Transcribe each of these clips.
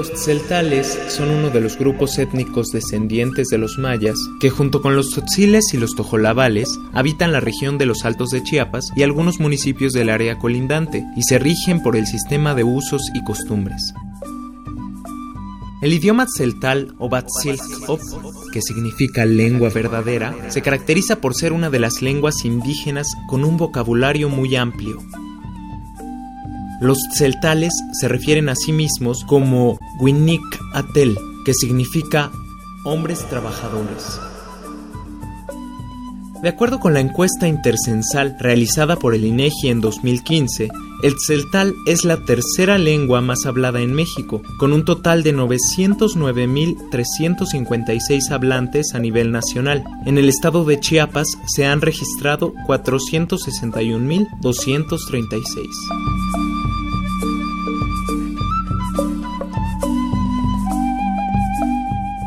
Los tzeltales son uno de los grupos étnicos descendientes de los mayas que junto con los tzotziles y los tojolabales habitan la región de los Altos de Chiapas y algunos municipios del área colindante y se rigen por el sistema de usos y costumbres. El idioma tzeltal o Batzilkop, que significa lengua verdadera, se caracteriza por ser una de las lenguas indígenas con un vocabulario muy amplio, los celtales se refieren a sí mismos como Winnik Atel, que significa hombres trabajadores. De acuerdo con la encuesta intercensal realizada por el INEGI en 2015, el celtal es la tercera lengua más hablada en México, con un total de 909.356 hablantes a nivel nacional. En el estado de Chiapas se han registrado 461.236.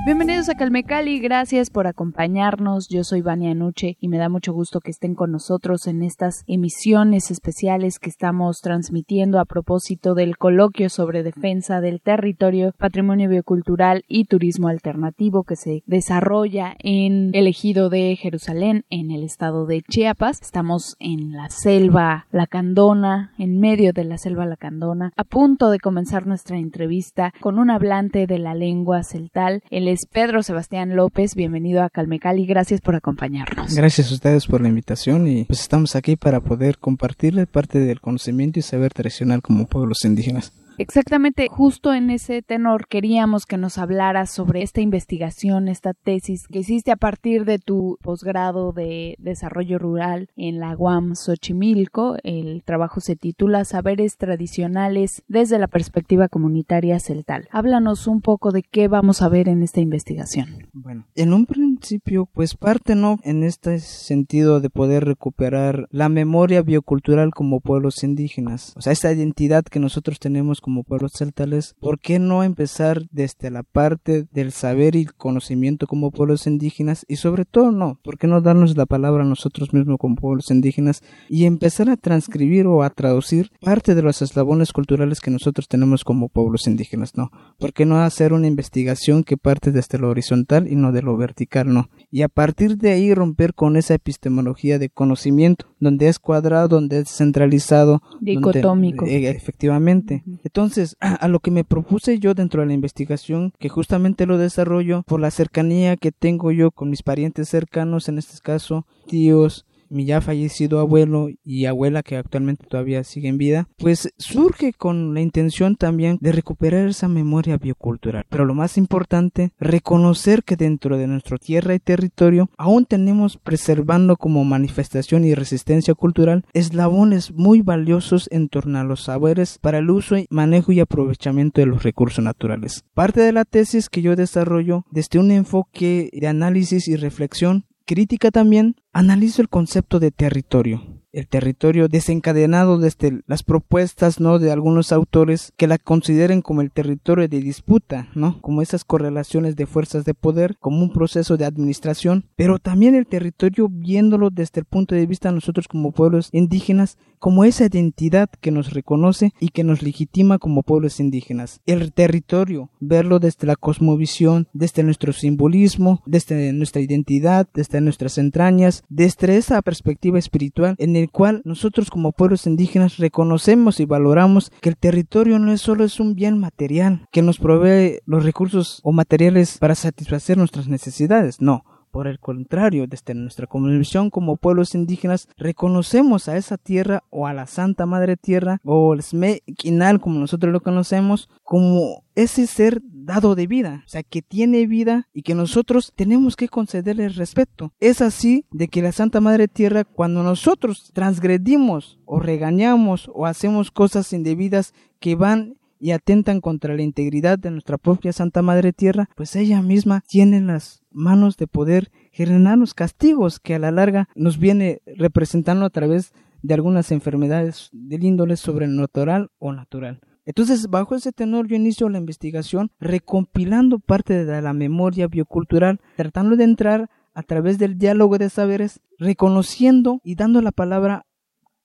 Bienvenidos a Calmecali, gracias por acompañarnos. Yo soy Vania Nuche y me da mucho gusto que estén con nosotros en estas emisiones especiales que estamos transmitiendo a propósito del coloquio sobre defensa del territorio, patrimonio biocultural y turismo alternativo que se desarrolla en el ejido de Jerusalén, en el estado de Chiapas. Estamos en la selva lacandona, en medio de la selva lacandona, a punto de comenzar nuestra entrevista con un hablante de la lengua celtal. El es Pedro Sebastián López. Bienvenido a Calmecali. Gracias por acompañarnos. Gracias a ustedes por la invitación y pues estamos aquí para poder compartirle parte del conocimiento y saber tradicional como pueblos indígenas. Exactamente, justo en ese tenor queríamos que nos hablaras sobre esta investigación, esta tesis que hiciste a partir de tu posgrado de desarrollo rural en la UAM Xochimilco. El trabajo se titula Saberes tradicionales desde la perspectiva comunitaria celtal. Háblanos un poco de qué vamos a ver en esta investigación. Bueno, en un principio, pues parte, ¿no? En este sentido de poder recuperar la memoria biocultural como pueblos indígenas, o sea, esta identidad que nosotros tenemos como pueblos celtales, ¿por qué no empezar desde la parte del saber y conocimiento como pueblos indígenas? Y sobre todo, no, ¿por qué no darnos la palabra a nosotros mismos como pueblos indígenas y empezar a transcribir o a traducir parte de los eslabones culturales que nosotros tenemos como pueblos indígenas? No, ¿por qué no hacer una investigación que parte desde lo horizontal y no de lo vertical? No, y a partir de ahí romper con esa epistemología de conocimiento, donde es cuadrado, donde es centralizado, dicotómico. Eh, efectivamente. Entonces, a, lo que me propuse yo dentro de la investigación, que justamente lo desarrollo por la cercanía que tengo yo con mis parientes cercanos, en este caso tíos, mi ya fallecido abuelo y abuela que actualmente todavía sigue en vida, pues surge con la intención también de recuperar esa memoria biocultural. Pero lo más importante, reconocer que dentro de nuestra tierra y territorio aún tenemos preservando como manifestación y resistencia cultural eslabones muy valiosos en torno a los saberes para el uso, manejo y aprovechamiento de los recursos naturales. Parte de la tesis que yo desarrollo desde un enfoque de análisis y reflexión crítica también, analizo el concepto de territorio el territorio desencadenado desde las propuestas no de algunos autores que la consideren como el territorio de disputa no como esas correlaciones de fuerzas de poder como un proceso de administración pero también el territorio viéndolo desde el punto de vista de nosotros como pueblos indígenas como esa identidad que nos reconoce y que nos legitima como pueblos indígenas. El territorio verlo desde la cosmovisión desde nuestro simbolismo desde nuestra identidad desde nuestras entrañas desde esa perspectiva espiritual en el cual nosotros como pueblos indígenas reconocemos y valoramos que el territorio no es solo es un bien material que nos provee los recursos o materiales para satisfacer nuestras necesidades, no, por el contrario, desde nuestra convicción como pueblos indígenas, reconocemos a esa tierra o a la Santa Madre Tierra o el Sme-Kinal como nosotros lo conocemos como ese ser dado de vida, o sea, que tiene vida y que nosotros tenemos que concederle respeto. Es así de que la Santa Madre Tierra, cuando nosotros transgredimos o regañamos o hacemos cosas indebidas que van y atentan contra la integridad de nuestra propia Santa Madre Tierra, pues ella misma tiene las manos de poder generar los castigos que a la larga nos viene representando a través de algunas enfermedades del índole sobrenatural o natural. Entonces, bajo ese tenor, yo inicio la investigación recompilando parte de la memoria biocultural, tratando de entrar a través del diálogo de saberes, reconociendo y dando la palabra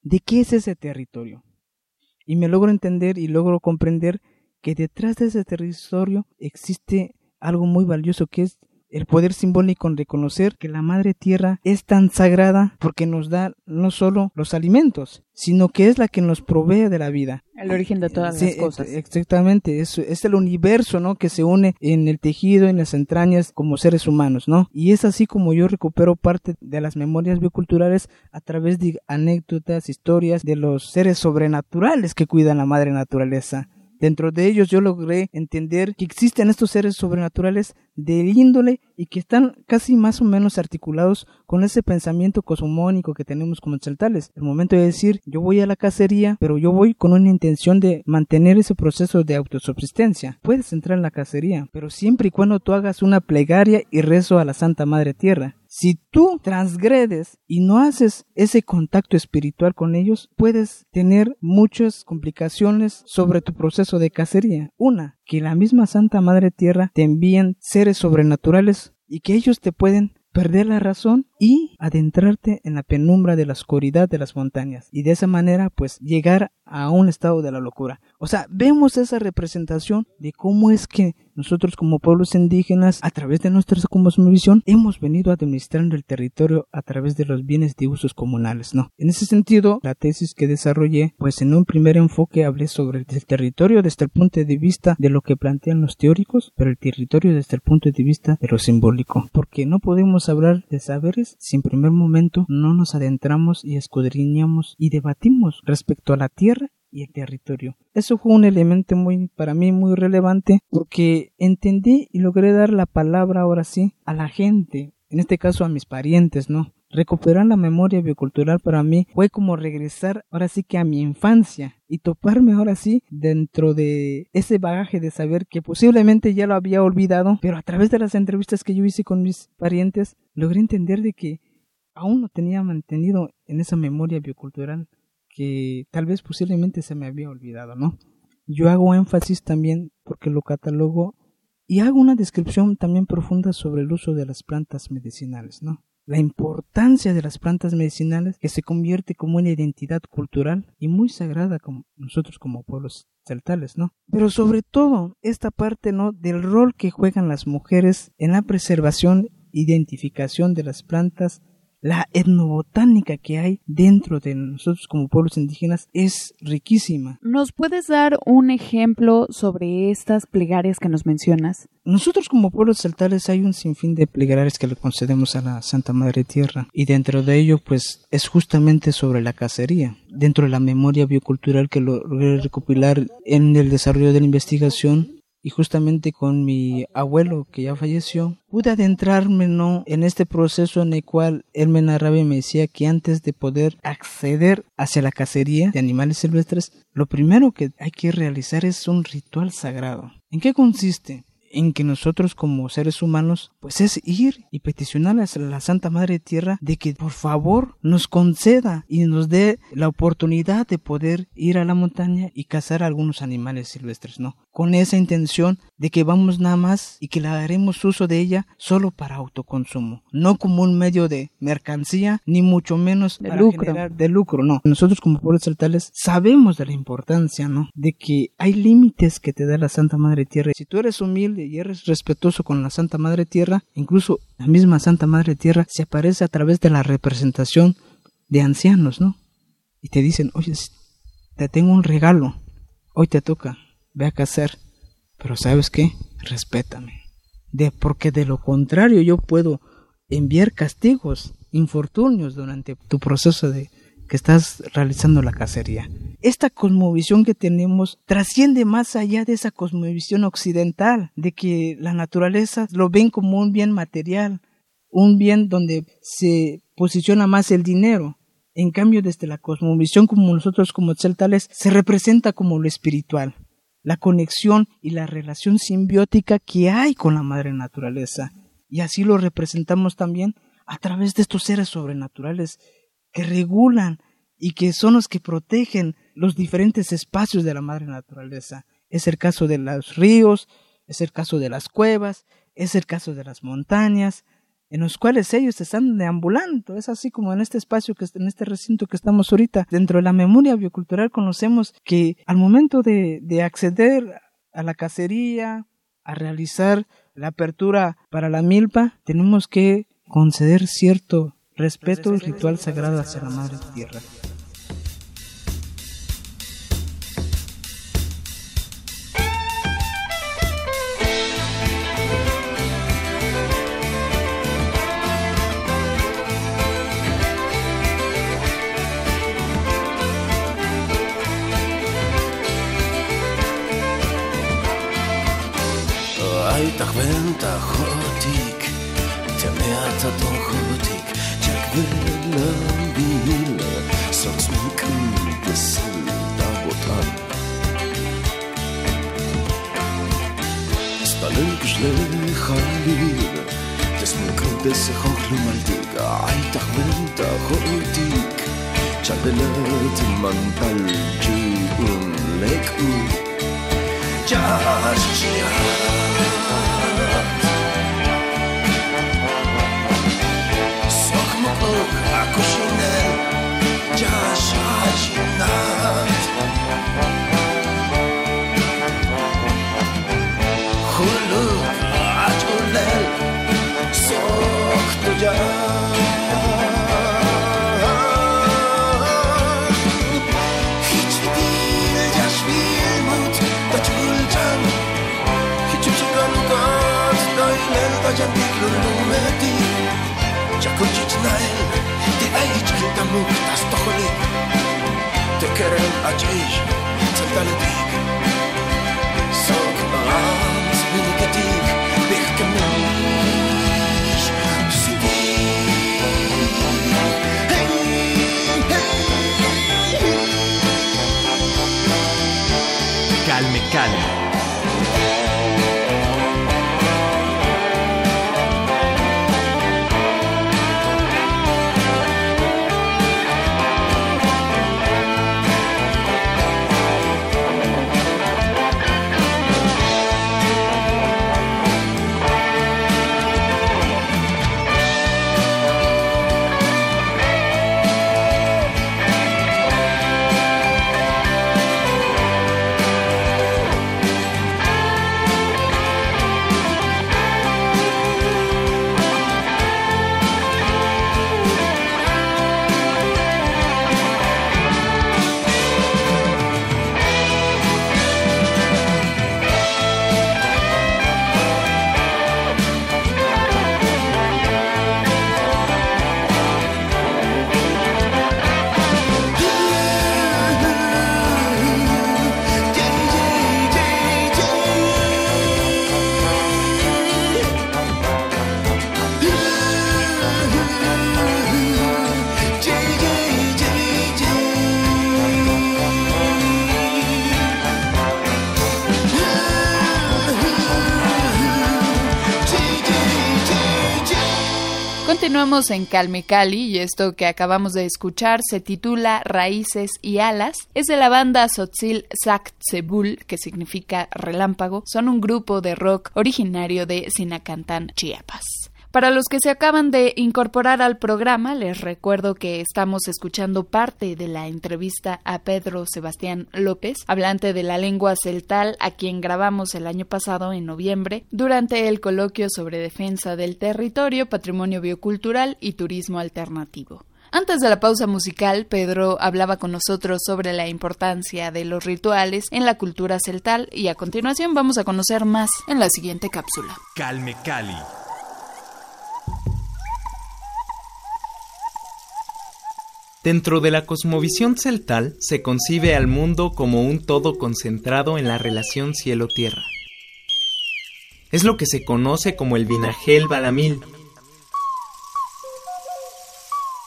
de qué es ese territorio. Y me logro entender y logro comprender que detrás de ese territorio existe algo muy valioso que es el poder simbólico en reconocer que la madre tierra es tan sagrada porque nos da no solo los alimentos, sino que es la que nos provee de la vida. El origen de todas las cosas. Exactamente, es, es el universo, ¿no? Que se une en el tejido, en las entrañas como seres humanos, ¿no? Y es así como yo recupero parte de las memorias bioculturales a través de anécdotas, historias de los seres sobrenaturales que cuidan la madre naturaleza. Dentro de ellos yo logré entender que existen estos seres sobrenaturales del índole y que están casi más o menos articulados con ese pensamiento cosmónico que tenemos como celtales. El momento de decir yo voy a la cacería, pero yo voy con una intención de mantener ese proceso de autosubsistencia. Puedes entrar en la cacería, pero siempre y cuando tú hagas una plegaria y rezo a la Santa Madre Tierra. Si tú transgredes y no haces ese contacto espiritual con ellos, puedes tener muchas complicaciones sobre tu proceso de cacería. Una, que la misma Santa Madre Tierra te envíen seres sobrenaturales y que ellos te pueden perder la razón y adentrarte en la penumbra de la oscuridad de las montañas y de esa manera pues llegar a un estado de la locura. O sea, vemos esa representación de cómo es que nosotros como pueblos indígenas, a través de nuestra cosmovisión, hemos venido administrando el territorio a través de los bienes de usos comunales, ¿no? En ese sentido, la tesis que desarrollé, pues en un primer enfoque hablé sobre el territorio desde el punto de vista de lo que plantean los teóricos, pero el territorio desde el punto de vista de lo simbólico, porque no podemos hablar de saberes si en primer momento no nos adentramos y escudriñamos y debatimos respecto a la tierra el territorio. Eso fue un elemento muy, para mí, muy relevante porque entendí y logré dar la palabra ahora sí a la gente, en este caso a mis parientes, ¿no? Recuperar la memoria biocultural para mí fue como regresar ahora sí que a mi infancia y toparme ahora sí dentro de ese bagaje de saber que posiblemente ya lo había olvidado, pero a través de las entrevistas que yo hice con mis parientes logré entender de que aún lo tenía mantenido en esa memoria biocultural que tal vez posiblemente se me había olvidado, ¿no? Yo hago énfasis también porque lo catalogo y hago una descripción también profunda sobre el uso de las plantas medicinales, ¿no? La importancia de las plantas medicinales que se convierte como una identidad cultural y muy sagrada como nosotros como pueblos celtales, ¿no? Pero sobre todo esta parte, ¿no? Del rol que juegan las mujeres en la preservación, identificación de las plantas la etnobotánica que hay dentro de nosotros como pueblos indígenas es riquísima. ¿Nos puedes dar un ejemplo sobre estas plegarias que nos mencionas? Nosotros como pueblos celtales hay un sinfín de plegarias que le concedemos a la Santa Madre Tierra y dentro de ello pues es justamente sobre la cacería. Dentro de la memoria biocultural que logré recopilar en el desarrollo de la investigación y justamente con mi abuelo que ya falleció, pude adentrarme ¿no? en este proceso en el cual él me narraba y me decía que antes de poder acceder hacia la cacería de animales silvestres, lo primero que hay que realizar es un ritual sagrado. ¿En qué consiste? en que nosotros como seres humanos pues es ir y peticionar a la Santa Madre Tierra de que por favor nos conceda y nos dé la oportunidad de poder ir a la montaña y cazar algunos animales silvestres, ¿no? Con esa intención de que vamos nada más y que la haremos uso de ella solo para autoconsumo, no como un medio de mercancía, ni mucho menos de para lucro. generar de lucro, no. Nosotros como pueblos celtales sabemos de la importancia, ¿no? De que hay límites que te da la Santa Madre Tierra. Si tú eres humilde y eres respetuoso con la Santa Madre Tierra, incluso la misma Santa Madre Tierra se aparece a través de la representación de ancianos, ¿no? Y te dicen, oye, te tengo un regalo, hoy te toca, ve a hacer, pero ¿sabes qué? Respétame. De, porque de lo contrario yo puedo enviar castigos, infortunios durante tu proceso de que estás realizando la cacería. Esta cosmovisión que tenemos trasciende más allá de esa cosmovisión occidental, de que la naturaleza lo ven como un bien material, un bien donde se posiciona más el dinero. En cambio, desde la cosmovisión como nosotros como celtales, se representa como lo espiritual, la conexión y la relación simbiótica que hay con la madre naturaleza. Y así lo representamos también a través de estos seres sobrenaturales que regulan y que son los que protegen los diferentes espacios de la madre naturaleza. Es el caso de los ríos, es el caso de las cuevas, es el caso de las montañas, en los cuales ellos están deambulando. Es así como en este espacio, que en este recinto que estamos ahorita. Dentro de la memoria biocultural conocemos que al momento de, de acceder a la cacería, a realizar la apertura para la milpa, tenemos que conceder cierto respeto y ritual sagrado hacia la Madre Tierra. I change, till. En Calme Cali y esto que acabamos de escuchar se titula Raíces y Alas. Es de la banda Sotzil Saktsebul, que significa relámpago. Son un grupo de rock originario de Sinacantán, Chiapas. Para los que se acaban de incorporar al programa, les recuerdo que estamos escuchando parte de la entrevista a Pedro Sebastián López, hablante de la lengua celtal, a quien grabamos el año pasado en noviembre, durante el coloquio sobre defensa del territorio, patrimonio biocultural y turismo alternativo. Antes de la pausa musical, Pedro hablaba con nosotros sobre la importancia de los rituales en la cultura celtal y a continuación vamos a conocer más en la siguiente cápsula. Calme Cali. Dentro de la cosmovisión celtal se concibe al mundo como un todo concentrado en la relación cielo-tierra. Es lo que se conoce como el vinagel balamil.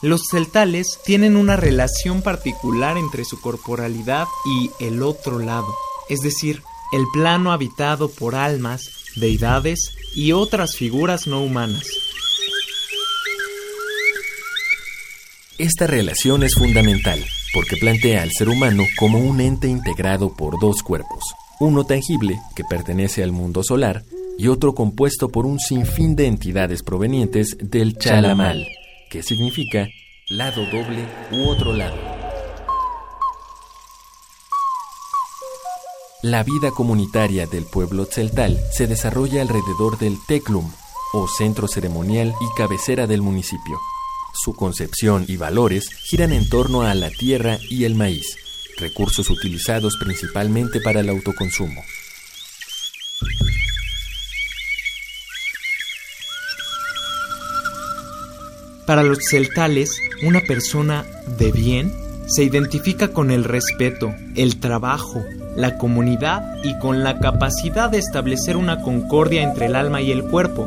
Los celtales tienen una relación particular entre su corporalidad y el otro lado, es decir, el plano habitado por almas, deidades y otras figuras no humanas. Esta relación es fundamental porque plantea al ser humano como un ente integrado por dos cuerpos, uno tangible que pertenece al mundo solar y otro compuesto por un sinfín de entidades provenientes del chalamal, que significa lado doble u otro lado. La vida comunitaria del pueblo tzeltal se desarrolla alrededor del Teclum, o centro ceremonial y cabecera del municipio. Su concepción y valores giran en torno a la tierra y el maíz, recursos utilizados principalmente para el autoconsumo. Para los celtales, una persona de bien se identifica con el respeto, el trabajo, la comunidad y con la capacidad de establecer una concordia entre el alma y el cuerpo,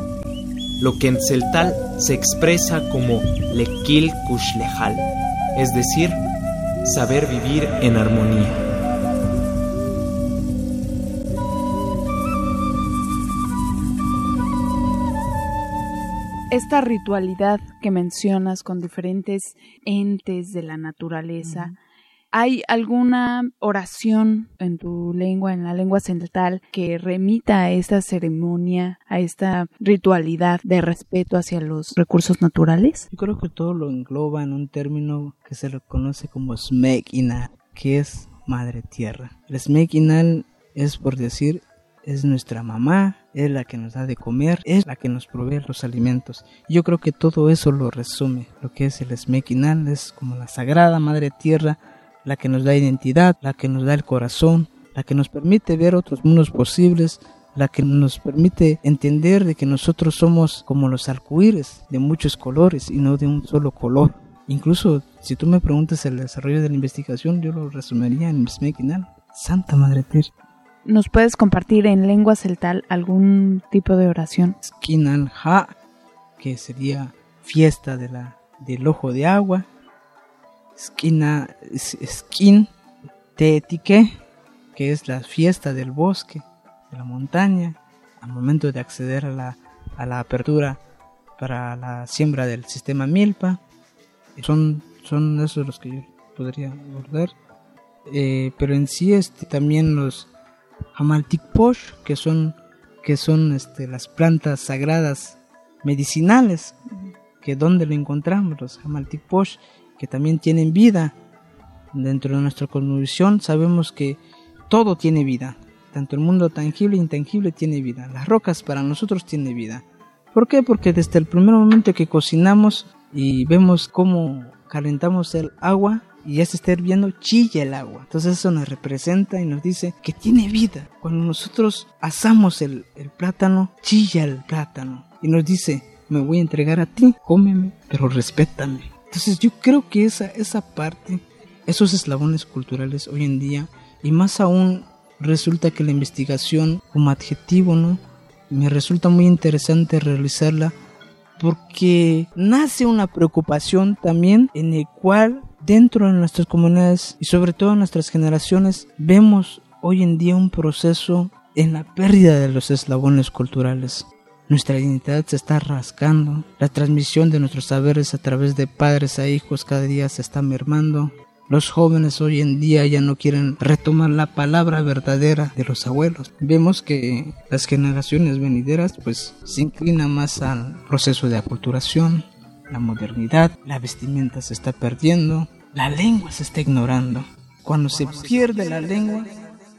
lo que en celtal se expresa como lequil kushlejal, es decir, saber vivir en armonía. Esta ritualidad que mencionas con diferentes entes de la naturaleza, ¿hay alguna oración en tu lengua, en la lengua central, que remita a esta ceremonia, a esta ritualidad de respeto hacia los recursos naturales? Yo creo que todo lo engloba en un término que se le conoce como Smekinal, que es madre tierra. El Smekinal es por decir es nuestra mamá, es la que nos da de comer, es la que nos provee los alimentos. Yo creo que todo eso lo resume. Lo que es el Smekinal es como la sagrada madre tierra, la que nos da identidad, la que nos da el corazón, la que nos permite ver otros mundos posibles, la que nos permite entender de que nosotros somos como los arcoíris, de muchos colores y no de un solo color. Incluso si tú me preguntas el desarrollo de la investigación, yo lo resumiría en Smekinal. Santa Madre Tierra. ¿Nos puedes compartir en lengua celtal algún tipo de oración? Skinal Ha, que sería fiesta de la, del ojo de agua. Skina, es- Skin Tetique, que es la fiesta del bosque, de la montaña, al momento de acceder a la, a la apertura para la siembra del sistema Milpa. Son, son esos los que yo podría abordar. Eh, pero en sí este, también los Hamaltikposh, que son, que son este, las plantas sagradas medicinales, que donde lo encontramos, los Hamaltikposh, que también tienen vida. Dentro de nuestra cosmovisión sabemos que todo tiene vida, tanto el mundo tangible e intangible tiene vida. Las rocas para nosotros tienen vida. ¿Por qué? Porque desde el primer momento que cocinamos y vemos cómo calentamos el agua y ya se está hirviendo, chilla el agua. Entonces eso nos representa y nos dice que tiene vida. Cuando nosotros asamos el, el plátano, chilla el plátano y nos dice, me voy a entregar a ti, cómeme, pero respétame. Entonces yo creo que esa, esa parte, esos eslabones culturales hoy en día, y más aún resulta que la investigación como adjetivo, ¿no? Me resulta muy interesante realizarla porque nace una preocupación también en el cual dentro de nuestras comunidades y sobre todo en nuestras generaciones vemos hoy en día un proceso en la pérdida de los eslabones culturales. Nuestra identidad se está rascando. La transmisión de nuestros saberes a través de padres a hijos cada día se está mermando. Los jóvenes hoy en día ya no quieren retomar la palabra verdadera de los abuelos. Vemos que las generaciones venideras pues se inclinan más al proceso de aculturación, la modernidad, la vestimenta se está perdiendo, la lengua se está ignorando. Cuando se pierde la lengua,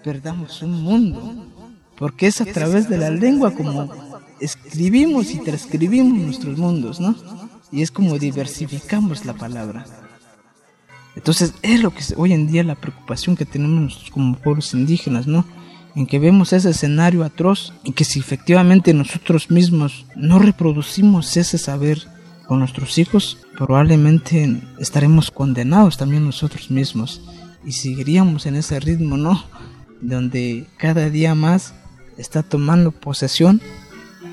perdamos un mundo, porque es a través de la lengua como escribimos y transcribimos nuestros mundos, ¿no? Y es como diversificamos la palabra. Entonces es lo que es hoy en día la preocupación que tenemos como pueblos indígenas, ¿no? En que vemos ese escenario atroz y que si efectivamente nosotros mismos no reproducimos ese saber con nuestros hijos, probablemente estaremos condenados también nosotros mismos y seguiríamos en ese ritmo, ¿no? Donde cada día más está tomando posesión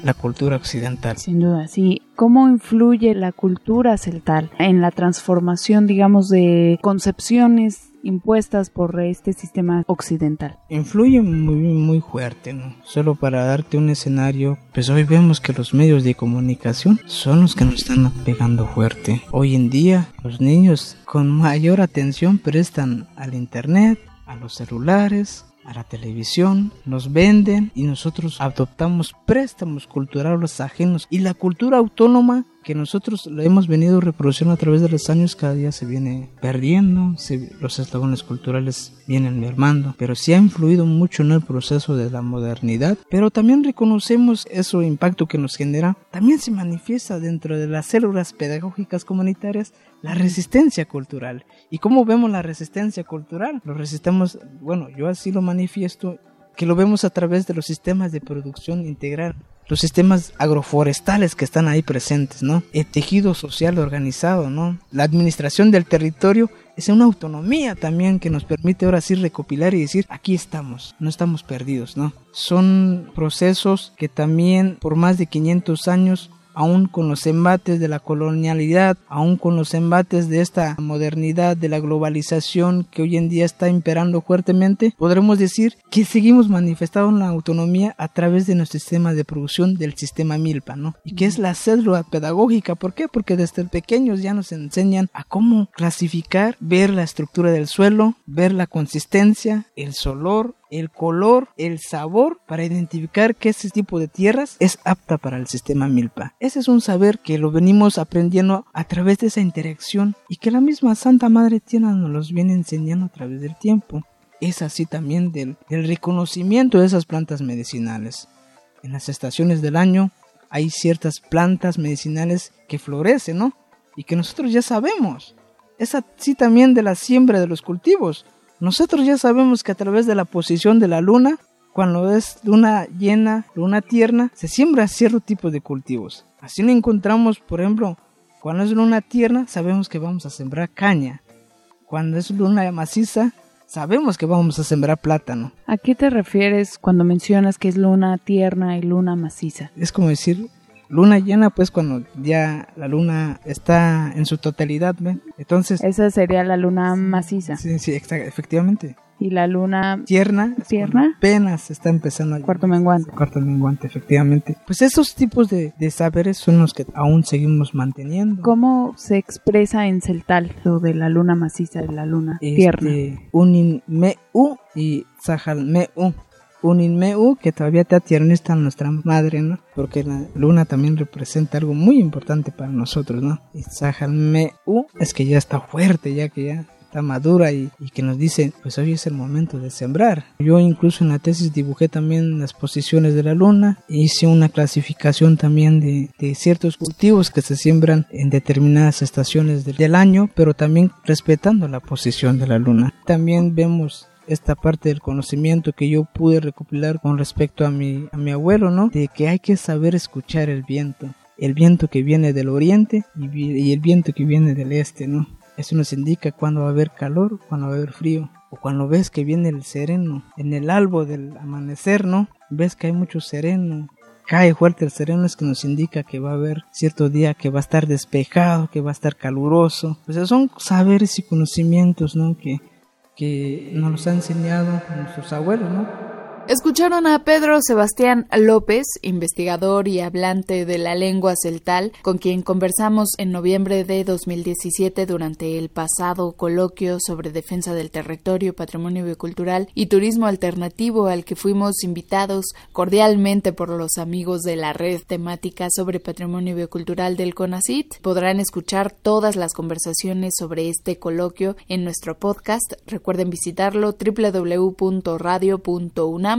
la cultura occidental. Sin duda, sí. ¿Cómo influye la cultura celtal en la transformación, digamos, de concepciones impuestas por este sistema occidental? Influye muy, muy fuerte, ¿no? Solo para darte un escenario, pues hoy vemos que los medios de comunicación son los que nos están pegando fuerte. Hoy en día, los niños con mayor atención prestan al Internet, a los celulares, a la televisión, nos venden y nosotros adoptamos préstamos culturales ajenos. Y la cultura autónoma que nosotros lo hemos venido reproduciendo a través de los años cada día se viene perdiendo, los eslagones culturales vienen mermando, pero sí ha influido mucho en el proceso de la modernidad, pero también reconocemos ese impacto que nos genera, también se manifiesta dentro de las células pedagógicas comunitarias la resistencia cultural. ¿Y cómo vemos la resistencia cultural? Lo resistemos, bueno, yo así lo manifiesto, que lo vemos a través de los sistemas de producción integral los sistemas agroforestales que están ahí presentes, ¿no? El tejido social organizado, ¿no? La administración del territorio es una autonomía también que nos permite ahora sí recopilar y decir, aquí estamos, no estamos perdidos, ¿no? Son procesos que también por más de 500 años aún con los embates de la colonialidad, aún con los embates de esta modernidad, de la globalización que hoy en día está imperando fuertemente, podremos decir que seguimos manifestando la autonomía a través de nuestro sistema de producción del sistema Milpa, ¿no? Y que es la célula pedagógica, ¿por qué? Porque desde pequeños ya nos enseñan a cómo clasificar, ver la estructura del suelo, ver la consistencia, el solor, el color, el sabor, para identificar que ese tipo de tierras es apta para el sistema milpa. Ese es un saber que lo venimos aprendiendo a través de esa interacción y que la misma Santa Madre Tierra nos los viene enseñando a través del tiempo. Es así también del, del reconocimiento de esas plantas medicinales. En las estaciones del año hay ciertas plantas medicinales que florecen, ¿no? Y que nosotros ya sabemos. Es así también de la siembra de los cultivos. Nosotros ya sabemos que a través de la posición de la luna, cuando es luna llena, luna tierna, se siembra cierto tipo de cultivos. Así lo encontramos, por ejemplo, cuando es luna tierna, sabemos que vamos a sembrar caña. Cuando es luna maciza, sabemos que vamos a sembrar plátano. ¿A qué te refieres cuando mencionas que es luna tierna y luna maciza? Es como decir, luna llena, pues cuando ya la luna está en su totalidad, ¿ven? Entonces... Esa sería la luna maciza. Sí, sí, efectivamente. Y la luna tierna, tierna, apenas está empezando. A cuarto menguante. Cuarto menguante, efectivamente. Pues esos tipos de, de, saberes son los que aún seguimos manteniendo. ¿Cómo se expresa en celtal lo de la luna maciza y la luna este, tierna? Unin me u y sahal me u Uninmeu, que todavía te está nuestra madre, ¿no? Porque la luna también representa algo muy importante para nosotros, ¿no? Y Sajalmeu es que ya está fuerte, ya que ya está madura y, y, que nos dice, pues hoy es el momento de sembrar. Yo incluso en la tesis dibujé también las posiciones de la luna, hice una clasificación también de, de ciertos cultivos que se siembran en determinadas estaciones del, del año, pero también respetando la posición de la luna. También vemos esta parte del conocimiento que yo pude recopilar con respecto a mi, a mi abuelo, ¿no? De que hay que saber escuchar el viento. El viento que viene del oriente y, el viento que viene del este, ¿no? Eso nos indica cuándo va a haber calor, cuándo va a haber frío. O cuando ves que viene el sereno. En el albo del amanecer, ¿no? Ves que hay mucho sereno. Cae fuerte el sereno es que nos indica que va a haber cierto día que va a estar despejado, que va a estar caluroso. Sea, son saberes y conocimientos, ¿no? Que que nos los ha enseñado nuestros abuelos, ¿no? Escucharon a Pedro Sebastián López, investigador y hablante de la lengua celtal, con quien conversamos en noviembre de 2017 durante el pasado coloquio sobre defensa del territorio, patrimonio biocultural y turismo alternativo al que fuimos invitados cordialmente por los amigos de la red temática sobre patrimonio biocultural del CONACIT. Podrán escuchar todas las conversaciones sobre este coloquio en nuestro podcast. Recuerden visitarlo www.radio.unam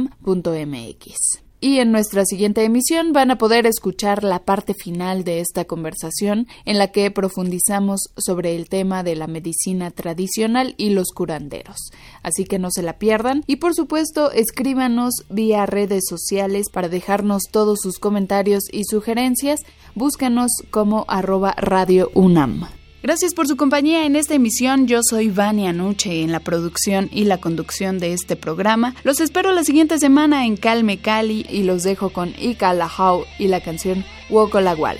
y en nuestra siguiente emisión van a poder escuchar la parte final de esta conversación en la que profundizamos sobre el tema de la medicina tradicional y los curanderos. Así que no se la pierdan y por supuesto escríbanos vía redes sociales para dejarnos todos sus comentarios y sugerencias. Búscanos como arroba radio UNAM. Gracias por su compañía en esta emisión. Yo soy Vania Nuche en la producción y la conducción de este programa. Los espero la siguiente semana en Calme Cali y los dejo con Ika Lahau y la canción Woko Lagual.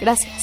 Gracias.